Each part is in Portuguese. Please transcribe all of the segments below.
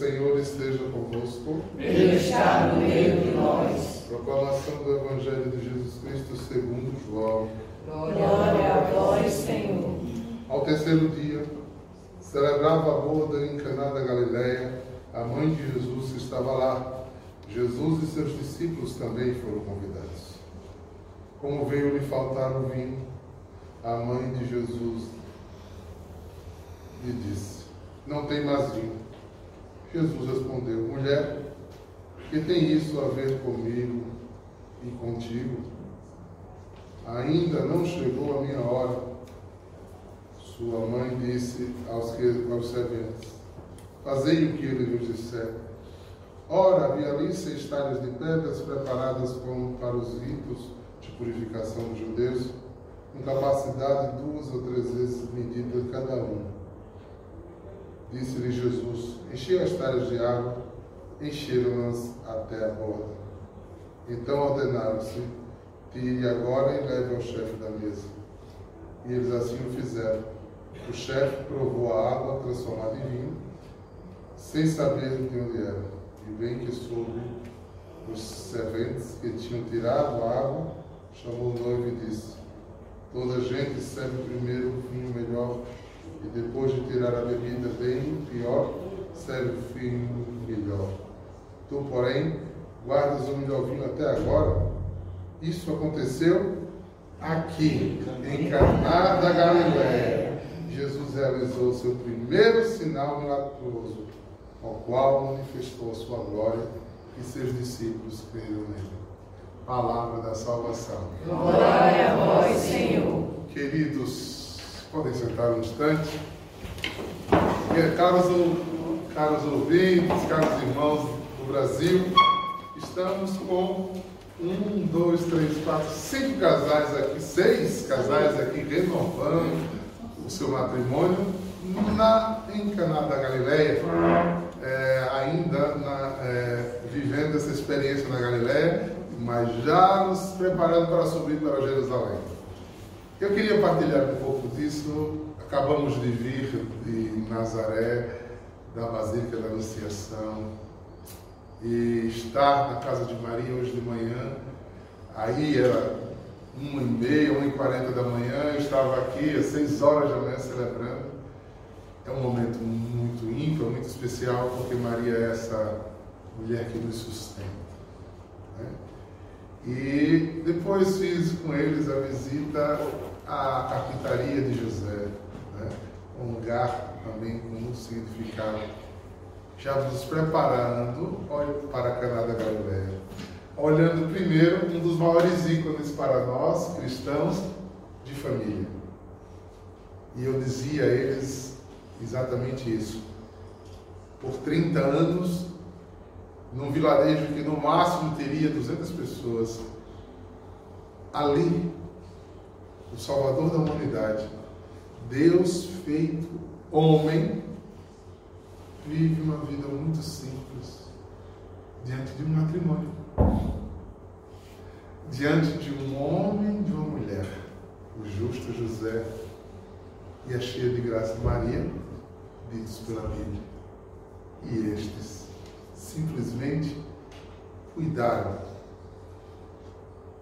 Senhor esteja convosco. Ele está no meio de nós. Proclamação do Evangelho de Jesus Cristo segundo João. Glória a vós, Senhor. Ao terceiro dia, celebrava a boda em Caná da Galileia. A mãe de Jesus estava lá. Jesus e seus discípulos também foram convidados. Como veio lhe faltar o vinho, a mãe de Jesus lhe disse: Não tem mais vinho. Jesus respondeu: Mulher, que tem isso a ver comigo e contigo? Ainda não chegou a minha hora. Sua mãe disse aos, que, aos serventes: Fazei o que ele vos disser. Ora, havia ali seis talhas de pedras preparadas como para os ritos de purificação dos judeus, com capacidade de duas ou três vezes medida cada um. Disse-lhe Jesus: Enchei as talhas de água, encheram-nas até a borda. Então ordenaram-se: Tire agora e leve ao chefe da mesa. E eles assim o fizeram. O chefe provou a água transformada em vinho, sem saber de onde era. E bem que soube os serventes que tinham tirado a água, chamou o noivo e disse: Toda gente serve primeiro o vinho melhor, e depois de tirar a bebida bem pior, serve o vinho melhor. Tu, porém, guardas o melhor vinho até agora? Isso aconteceu aqui, em Caná da Galiléia. Jesus realizou seu primeiro sinal milagroso, ao qual manifestou a sua glória e seus discípulos creram nele. Palavra da salvação. Glória a vós, Senhor. Queridos, podem sentar um instante. Caros, caros ouvintes, caros irmãos do Brasil, estamos com um, dois, três, quatro, cinco casais aqui, seis casais aqui renovando o seu matrimônio na, em Caná da Galileia, é, ainda na, é, vivendo essa experiência na Galileia, mas já nos preparando para subir para Jerusalém. Eu queria partilhar um pouco disso. Acabamos de vir de Nazaré, da Basílica da Anunciação, e estar na casa de Maria hoje de manhã. Aí era uma e meia, uma e quarenta da manhã, eu estava aqui às seis horas da manhã celebrando. É um momento muito ímpar, muito especial, porque Maria é essa mulher que nos sustenta. Né? E depois fiz com eles a visita à carpintaria de José, né? um lugar também com muito significado já nos preparando para Caná da Galileia. Olhando primeiro um dos maiores ícones para nós, cristãos, de família. E eu dizia a eles exatamente isso. Por 30 anos, num vilarejo que no máximo teria 200 pessoas, ali, o Salvador da humanidade, Deus feito homem, vive uma vida muito simples diante de um matrimônio, diante de um homem e de uma mulher, o justo José e a cheia de graça Maria, ditos pela Bíblia. E estes simplesmente cuidaram.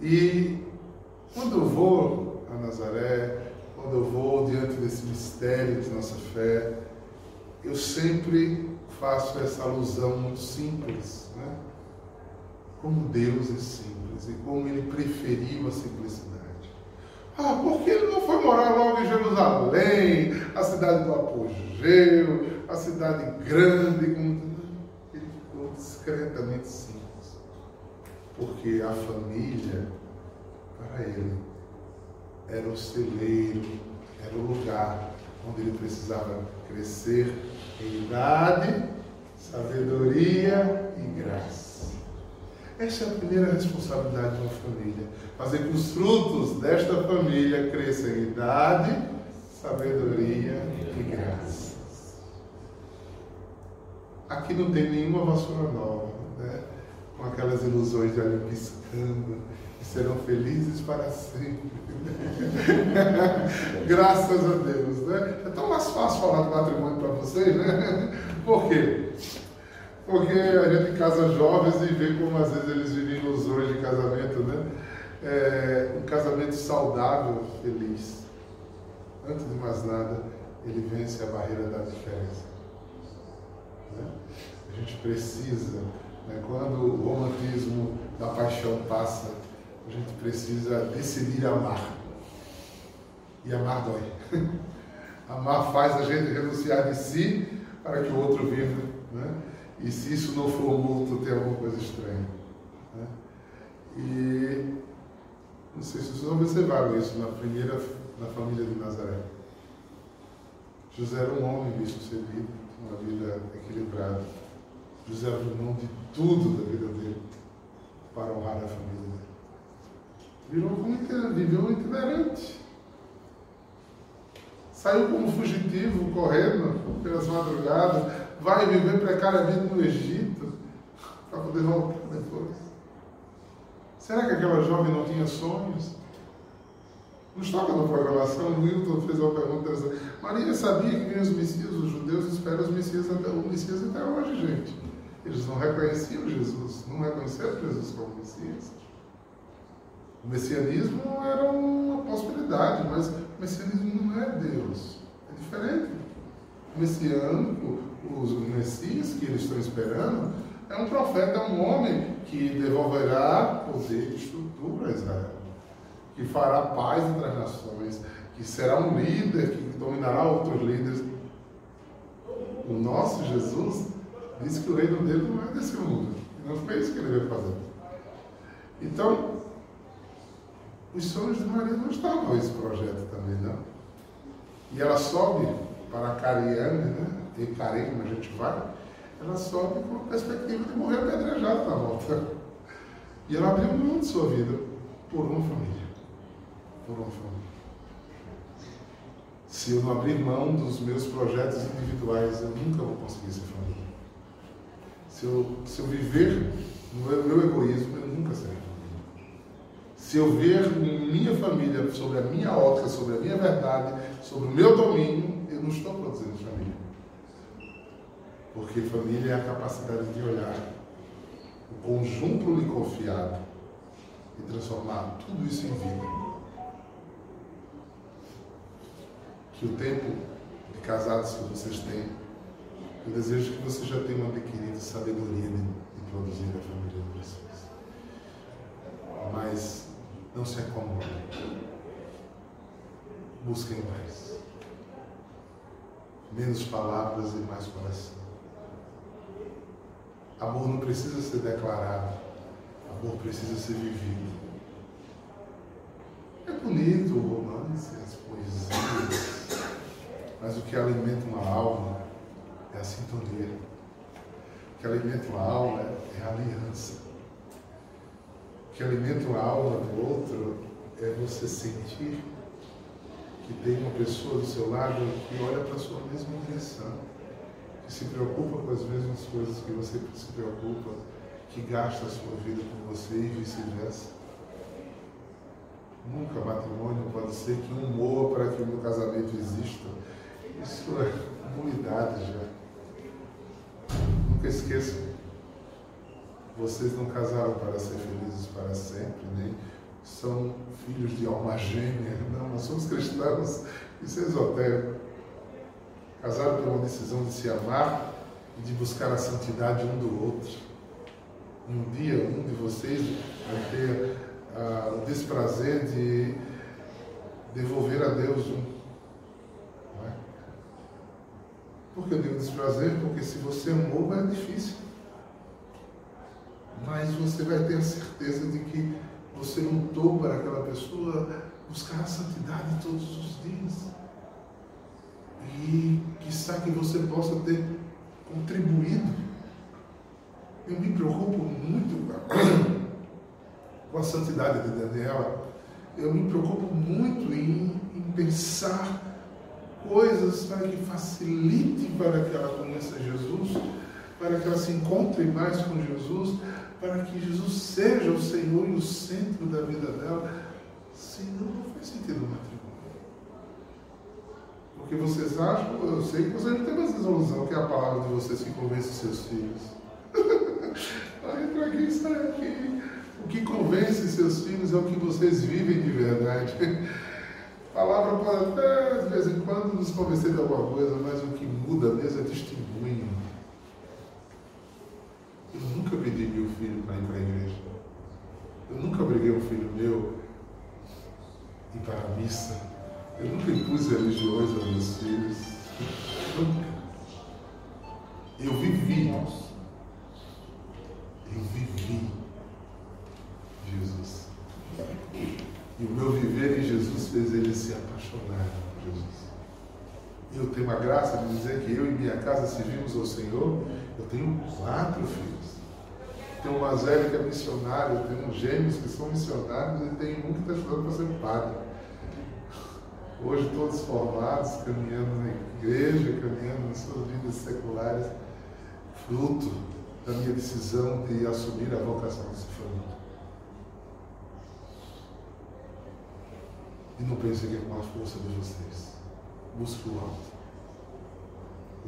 E quando eu vou a Nazaré, quando eu vou diante desse mistério de nossa fé, eu sempre faço essa alusão muito simples, né? Como Deus é simples e como Ele preferiu a simplicidade. Ah, porque Ele não foi morar logo em Jerusalém, a cidade do apogeu, a cidade grande, Ele ficou discretamente simples. Porque a família, para Ele, era o celeiro, era o lugar onde ele precisava crescer em idade, sabedoria e graça. Essa é a primeira responsabilidade de uma família. Fazer que os frutos desta família cresçam em idade, sabedoria e graça. Aqui não tem nenhuma vassoura nova, né? com aquelas ilusões de ali piscando, serão felizes para sempre. Graças a Deus, né? É tão mais fácil falar do matrimônio para vocês, né? Por quê? Porque a gente casa jovens e vê como às vezes eles vivem ilusões de casamento, né? É, um casamento saudável, feliz. Antes de mais nada, ele vence a barreira da diferença. Né? A gente precisa, né, quando o romantismo da paixão passa, a gente precisa decidir amar. E amar dói. amar faz a gente renunciar de si para que o outro viva. Né? E se isso não for mútuo, tem alguma coisa estranha. Né? E não sei se vocês observaram isso na primeira na família de Nazaré. José era um homem bem sucedido, uma vida equilibrada. José abriu mão de tudo da vida dele para honrar a família dele. Virou como viveu um itinerante. Saiu como fugitivo, correndo pelas madrugadas, vai viver precariamente no Egito para poder voltar depois. Será que aquela jovem não tinha sonhos? Não estava na programação, o Wilton fez uma pergunta interessante. Maria sabia que vinham os Messias, os judeus esperam os Messias até, o Messias até hoje, gente. Eles não reconheciam Jesus, não reconheceram Jesus como Messias. O messianismo era uma possibilidade, mas o messianismo não é Deus. É diferente. O messiânico, os Messias que eles estão esperando, é um profeta, é um homem que devolverá poder e estrutura a Israel, que fará paz entre as nações, que será um líder que dominará outros líderes. O nosso Jesus disse que o reino dele não é desse mundo. Não foi isso que ele veio fazer. Então, os sonhos de Maria não estavam nesse projeto também, não. E ela sobe para Cariane, né? E Carem, como a gente vai, ela sobe com a perspectiva de morrer apedrejada na volta. E ela abriu mão de sua vida por uma família. Por uma família. Se eu não abrir mão dos meus projetos individuais, eu nunca vou conseguir ser família. Se eu, se eu viver no meu, egoísmo, eu nunca serei. Se eu ver minha família sobre a minha ótica, sobre a minha verdade, sobre o meu domínio, eu não estou produzindo família. Porque família é a capacidade de olhar o conjunto lhe confiado e transformar tudo isso em vida. Que o tempo de casados que vocês têm, eu desejo que vocês já tenham adquirido sabedoria de, de produzir a família de vocês. Não se acomodem. Busquem mais. Menos palavras e mais coração. Amor não precisa ser declarado, amor precisa ser vivido. É bonito o romance, as poesias, mas o que alimenta uma alma é a sintonia. O que alimenta uma alma é a aliança. Que alimenta uma alma do outro é você sentir que tem uma pessoa do seu lado que olha para a sua mesma direção que se preocupa com as mesmas coisas que você se preocupa, que gasta a sua vida com você e vice-versa. Nunca matrimônio pode ser que um morra para que o meu casamento exista. Isso é comunidade já. Nunca esqueçam. Vocês não casaram para ser felizes para sempre, nem são filhos de alma gêmea. Não, nós somos cristãos. Isso é esotérico. Casaram por uma decisão de se amar e de buscar a santidade um do outro. Um dia, um de vocês vai ter uh, o desprazer de devolver a Deus um. Não é? Por que eu digo desprazer? Porque se você amou, é difícil. Mas você vai ter a certeza de que você lutou para aquela pessoa buscar a santidade todos os dias e quizá que você possa ter contribuído. Eu me preocupo muito com a santidade de Daniela. Eu me preocupo muito em, em pensar coisas para que facilite para que ela conheça Jesus, para que ela se encontre mais com Jesus, para que Jesus seja o Senhor e o centro da vida dela. Senão não faz sentido o matrimônio. Porque vocês acham, eu sei que vocês não têm mais resolução, que é a palavra de vocês que convence seus filhos. Entra aqui, sai aqui. O que convence seus filhos é o que vocês vivem de verdade. A palavra pode até, de vez em quando, nos convencer de alguma coisa, mas o que muda mesmo é testemunho. Pedi meu filho para ir para a igreja. Eu nunca obriguei um filho meu ir para a missa. Eu nunca impus religiões aos meus filhos. Nunca. Eu vivi. Eu vivi Jesus. E o meu viver em Jesus fez ele se apaixonar por Jesus. Eu tenho a graça de dizer que eu e minha casa servimos ao Senhor. Eu tenho quatro filhos. Tenho uma velha que é missionária, eu tenho gêmeos que são missionários e tenho um que está estudando para ser padre. Hoje todos formados, caminhando na igreja, caminhando nas suas vidas seculares, fruto da minha decisão de assumir a vocação dessa família. E não pense que é com a força de vocês. Busque o alto.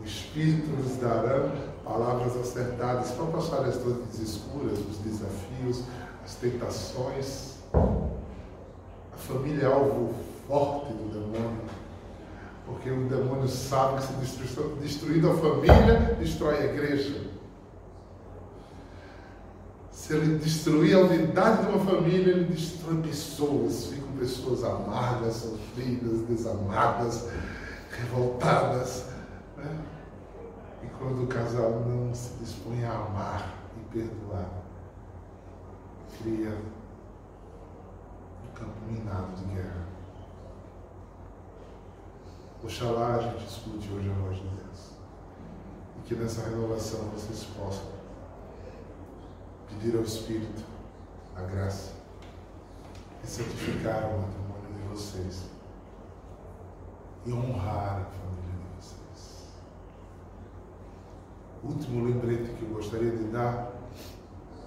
O Espírito nos dará palavras acertadas para passar as noites escuras, os desafios, as tentações. A família é alvo forte do demônio. Porque o demônio sabe que se destruindo a família, destrói a igreja. Se ele destruir a unidade de uma família, ele destrói pessoas. Ficam pessoas amargas, sofridas, desamadas, revoltadas. Né? E quando o casal não se dispõe a amar e perdoar, cria um campo minado de guerra. Oxalá a gente escute hoje a voz de Deus. E que nessa renovação vocês possam pedir ao Espírito a graça e santificar o matrimônio de vocês e honrar a família de vocês. Último lembrete que eu gostaria de dar,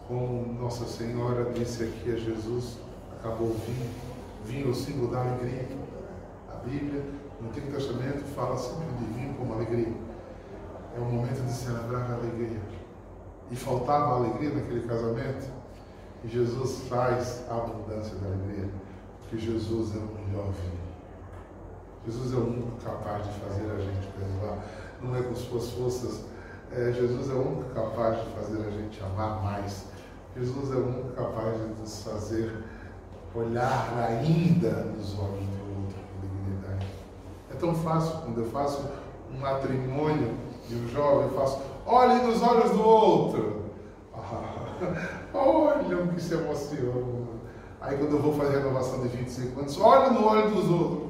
como Nossa Senhora disse aqui a Jesus, acabou o vinho, vinho é o símbolo da alegria. A Bíblia, no Antigo Testamento, fala sempre de vinho como alegria. É o momento de celebrar a alegria. E faltava alegria naquele casamento, e Jesus faz a abundância da alegria, porque Jesus é o melhor vinho. Jesus é o único capaz de fazer a gente perdoar. Não é com suas forças. É, Jesus é o único capaz de fazer a gente amar mais. Jesus é o único capaz de nos fazer olhar ainda nos olhos do outro com dignidade. É tão fácil quando eu faço um matrimônio de um jovem, eu faço, olhe nos olhos do outro. Ah, olha que se emociona. Aí quando eu vou fazer a renovação de 25 anos, olha no olho dos outros.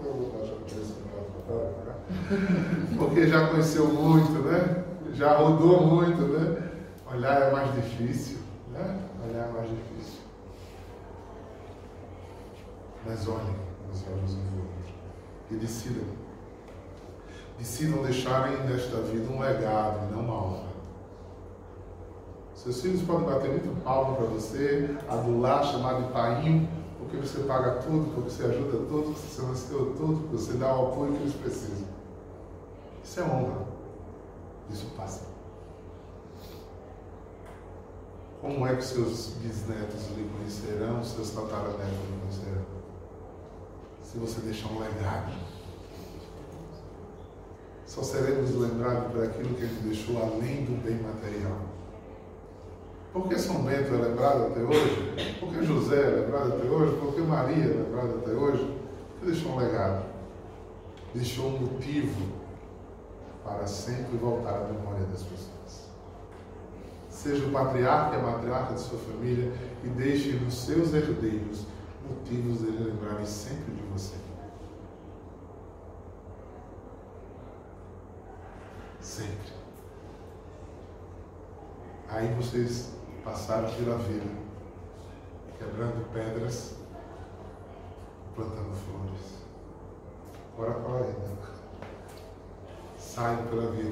Porque já conheceu muito, né? Já rodou muito, né? Olhar é mais difícil, né? Olhar é mais difícil. Mas olhem nos olhos um do outro e decidam. Decidam deixarem nesta vida um legado não uma honra. Seus filhos podem bater muito palma para você, adular, chamar de painho, porque você paga tudo, porque você ajuda tudo, porque você nasceu tudo, porque você dá o apoio que eles precisam. Isso é honra. Isso passa. Como é que seus bisnetos lhe conhecerão, seus tataranetos lhe conhecerão? Se você deixar um legado. Só seremos lembrados por aquilo que ele deixou além do bem material. Por que São Bento é lembrado até hoje? Por que José é lembrado até hoje? Por que Maria é lembrada até hoje? Porque deixou um legado. Deixou um motivo para sempre voltar à memória das pessoas. Seja o patriarca e a matriarca de sua família e deixe nos seus herdeiros motivos de lembrarem sempre de você. Sempre. Aí vocês passaram pela vida, quebrando pedras, plantando flores. Agora qual é? Saiam pela vida,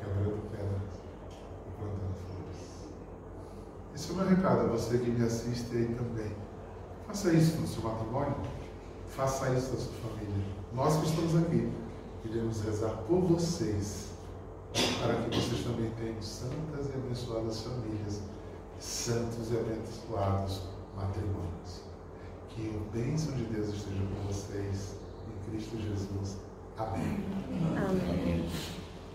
quebrando pedras e plantando flores. Esse é o meu recado a você que me assiste aí também. Faça isso no seu matrimônio, faça isso na sua família. Nós que estamos aqui, queremos rezar por vocês, para que vocês também tenham santas e abençoadas famílias santos e abençoados matrimônios. Que o bênção de Deus esteja com vocês em Cristo Jesus. Amen. Amen.